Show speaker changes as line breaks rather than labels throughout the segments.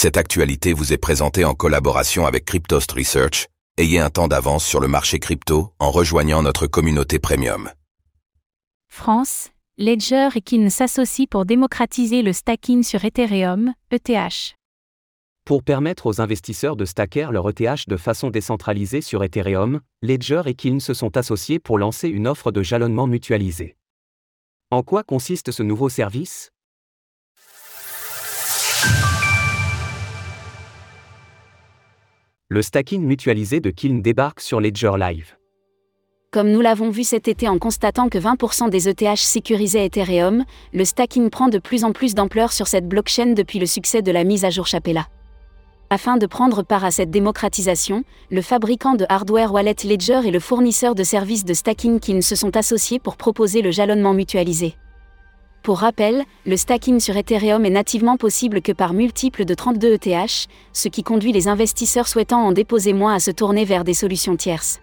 Cette actualité vous est présentée en collaboration avec Cryptost Research. Ayez un temps d'avance sur le marché crypto en rejoignant notre communauté premium.
France, Ledger et Kin s'associent pour démocratiser le stacking sur Ethereum, ETH.
Pour permettre aux investisseurs de stacker leur ETH de façon décentralisée sur Ethereum, Ledger et Kin se sont associés pour lancer une offre de jalonnement mutualisé. En quoi consiste ce nouveau service? Le stacking mutualisé de Kiln débarque sur Ledger Live.
Comme nous l'avons vu cet été en constatant que 20% des ETH sécurisaient Ethereum, le stacking prend de plus en plus d'ampleur sur cette blockchain depuis le succès de la mise à jour Chapella. Afin de prendre part à cette démocratisation, le fabricant de hardware Wallet Ledger et le fournisseur de services de stacking Kin se sont associés pour proposer le jalonnement mutualisé. Pour rappel, le stacking sur Ethereum est nativement possible que par multiples de 32 ETH, ce qui conduit les investisseurs souhaitant en déposer moins à se tourner vers des solutions tierces.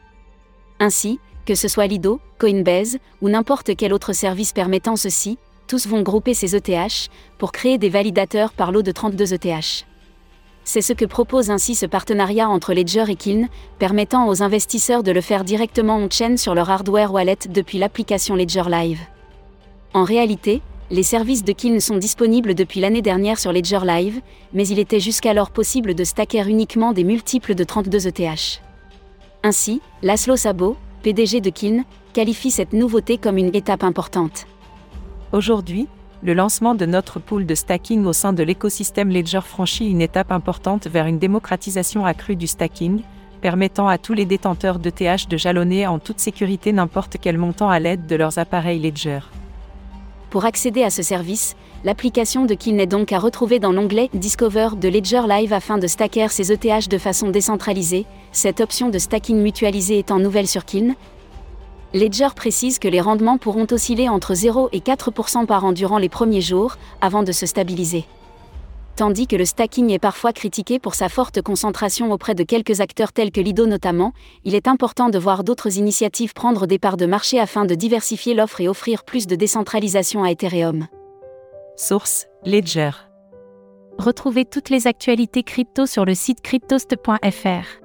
Ainsi, que ce soit Lido, Coinbase ou n'importe quel autre service permettant ceci, tous vont grouper ces ETH pour créer des validateurs par lot de 32 ETH. C'est ce que propose ainsi ce partenariat entre Ledger et Kiln, permettant aux investisseurs de le faire directement on-chain sur leur hardware wallet depuis l'application Ledger Live. En réalité, les services de Kiln sont disponibles depuis l'année dernière sur Ledger Live, mais il était jusqu'alors possible de stacker uniquement des multiples de 32 ETH. Ainsi, Laszlo Sabo, PDG de Kiln, qualifie cette nouveauté comme une étape importante.
Aujourd'hui, le lancement de notre pool de stacking au sein de l'écosystème Ledger franchit une étape importante vers une démocratisation accrue du stacking, permettant à tous les détenteurs d'ETH de jalonner en toute sécurité n'importe quel montant à l'aide de leurs appareils Ledger.
Pour accéder à ce service, l'application de Kiln est donc à retrouver dans l'onglet Discover de Ledger Live afin de stacker ses ETH de façon décentralisée, cette option de stacking mutualisé étant nouvelle sur Kiln, Ledger précise que les rendements pourront osciller entre 0 et 4% par an durant les premiers jours, avant de se stabiliser. Tandis que le stacking est parfois critiqué pour sa forte concentration auprès de quelques acteurs tels que Lido notamment, il est important de voir d'autres initiatives prendre des parts de marché afin de diversifier l'offre et offrir plus de décentralisation à Ethereum.
Source Ledger.
Retrouvez toutes les actualités crypto sur le site cryptost.fr.